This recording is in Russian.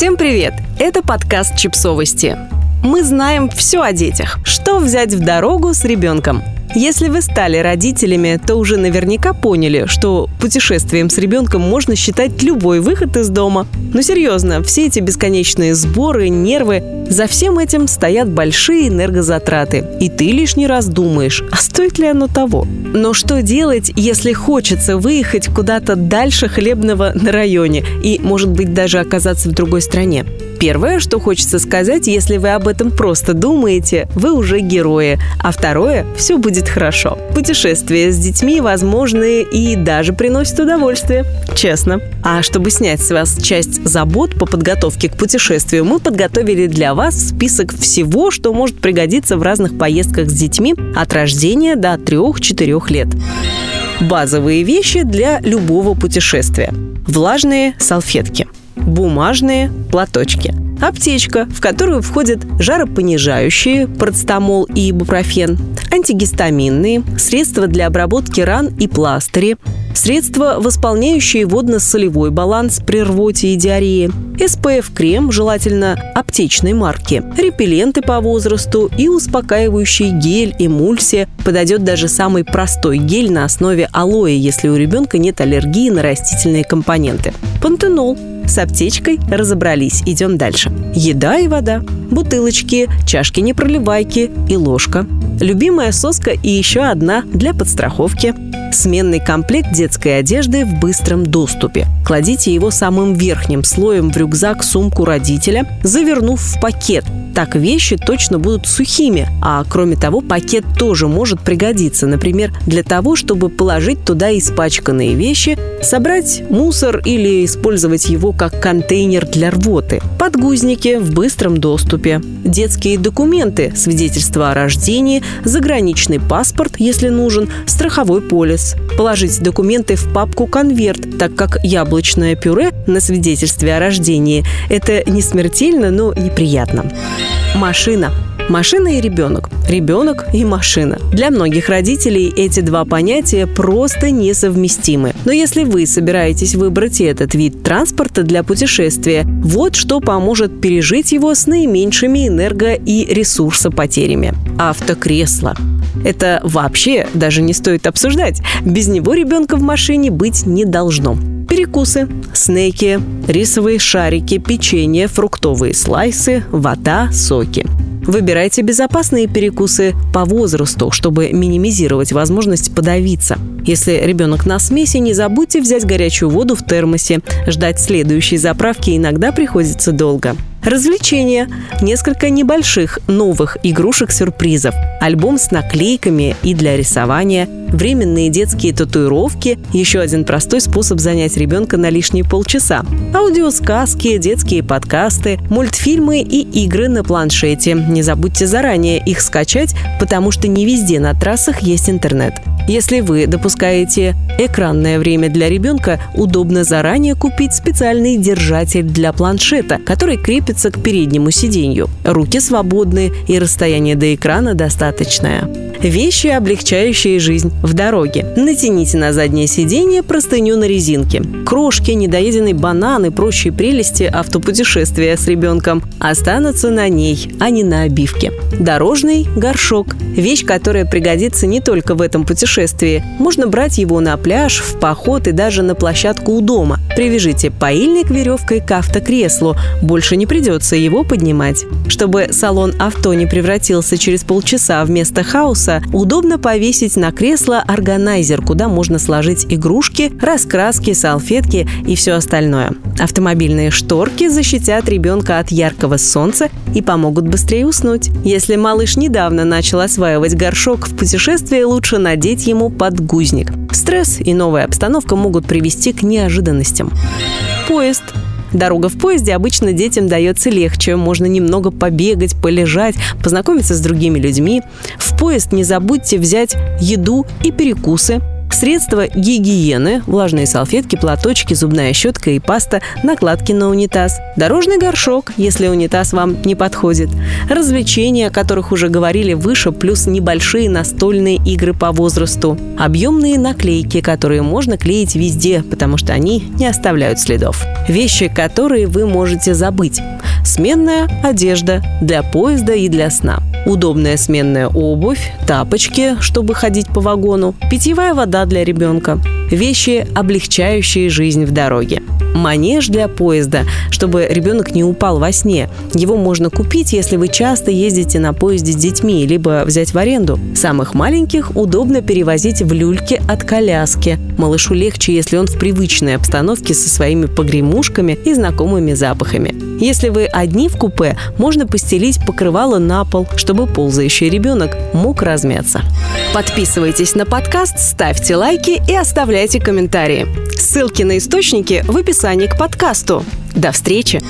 Всем привет! Это подкаст «Чипсовости». Мы знаем все о детях. Что взять в дорогу с ребенком – если вы стали родителями, то уже наверняка поняли, что путешествием с ребенком можно считать любой выход из дома. Но серьезно, все эти бесконечные сборы, нервы, за всем этим стоят большие энергозатраты. И ты лишний раз думаешь, а стоит ли оно того? Но что делать, если хочется выехать куда-то дальше хлебного на районе и, может быть, даже оказаться в другой стране? Первое, что хочется сказать, если вы об этом просто думаете, вы уже герои. А второе, все будет хорошо. Путешествия с детьми возможны и даже приносят удовольствие. Честно. А чтобы снять с вас часть забот по подготовке к путешествию, мы подготовили для вас список всего, что может пригодиться в разных поездках с детьми от рождения до 3-4 лет. Базовые вещи для любого путешествия. Влажные салфетки – бумажные платочки. Аптечка, в которую входят жаропонижающие, процетамол и ибупрофен, антигистаминные, средства для обработки ран и пластыри, средства, восполняющие водно-солевой баланс при рвоте и диарее, SPF-крем, желательно аптечной марки, репелленты по возрасту и успокаивающий гель, эмульсия. Подойдет даже самый простой гель на основе алоэ, если у ребенка нет аллергии на растительные компоненты. Пантенол с аптечкой разобрались, идем дальше. Еда и вода, бутылочки, чашки-непроливайки и ложка. Любимая соска и еще одна для подстраховки. Сменный комплект детской одежды в быстром доступе. Кладите его самым верхним слоем в рюкзак сумку родителя, завернув в пакет – так вещи точно будут сухими. А кроме того, пакет тоже может пригодиться, например, для того, чтобы положить туда испачканные вещи, собрать мусор или использовать его как контейнер для рвоты. Подгузники в быстром доступе. Детские документы, свидетельство о рождении, заграничный паспорт, если нужен, страховой полис. Положить документы в папку «Конверт», так как яблочное пюре на свидетельстве о рождении – это не смертельно, но неприятно. Машина. Машина и ребенок. Ребенок и машина. Для многих родителей эти два понятия просто несовместимы. Но если вы собираетесь выбрать этот вид транспорта для путешествия, вот что поможет пережить его с наименьшими энерго- и ресурсопотерями. Автокресло. Это вообще даже не стоит обсуждать. Без него ребенка в машине быть не должно. Перекусы, снеки, рисовые шарики, печенье, фруктовые слайсы, вода, соки. Выбирайте безопасные перекусы по возрасту, чтобы минимизировать возможность подавиться. Если ребенок на смеси, не забудьте взять горячую воду в термосе. Ждать следующей заправки иногда приходится долго. Развлечения. Несколько небольших новых игрушек-сюрпризов. Альбом с наклейками и для рисования. Временные детские татуировки. Еще один простой способ занять ребенка на лишние полчаса. Аудиосказки, детские подкасты, мультфильмы и игры на планшете. Не забудьте заранее их скачать, потому что не везде на трассах есть интернет. Если вы допускаете экранное время для ребенка, удобно заранее купить специальный держатель для планшета, который крепится к переднему сиденью. Руки свободны и расстояние до экрана достаточное. Вещи, облегчающие жизнь в дороге. Натяните на заднее сиденье простыню на резинке. Крошки, недоеденный банан и прочие прелести автопутешествия с ребенком останутся на ней, а не на обивке. Дорожный горшок. Вещь, которая пригодится не только в этом путешествии. Можно брать его на пляж, в поход и даже на площадку у дома. Привяжите паильник веревкой к автокреслу. Больше не придется его поднимать. Чтобы салон авто не превратился через полчаса вместо хаоса, корпуса удобно повесить на кресло органайзер, куда можно сложить игрушки, раскраски, салфетки и все остальное. Автомобильные шторки защитят ребенка от яркого солнца и помогут быстрее уснуть. Если малыш недавно начал осваивать горшок в путешествии, лучше надеть ему подгузник. Стресс и новая обстановка могут привести к неожиданностям. Поезд Дорога в поезде обычно детям дается легче. Можно немного побегать, полежать, познакомиться с другими людьми. В поезд не забудьте взять еду и перекусы. Средства гигиены, влажные салфетки, платочки, зубная щетка и паста, накладки на унитаз. Дорожный горшок, если унитаз вам не подходит. Развлечения, о которых уже говорили выше, плюс небольшие настольные игры по возрасту. Объемные наклейки, которые можно клеить везде, потому что они не оставляют следов. Вещи, которые вы можете забыть. Сменная одежда для поезда и для сна. Удобная сменная обувь, тапочки, чтобы ходить по вагону, питьевая вода для ребенка, вещи, облегчающие жизнь в дороге. Манеж для поезда, чтобы ребенок не упал во сне. Его можно купить, если вы часто ездите на поезде с детьми, либо взять в аренду. Самых маленьких удобно перевозить в люльке от коляски. Малышу легче, если он в привычной обстановке со своими погремушками и знакомыми запахами. Если вы одни в купе, можно постелить покрывало на пол, чтобы ползающий ребенок мог размяться. Подписывайтесь на подкаст, ставьте лайки и оставляйте комментарии. Ссылки на источники в описании к подкасту. До встречи!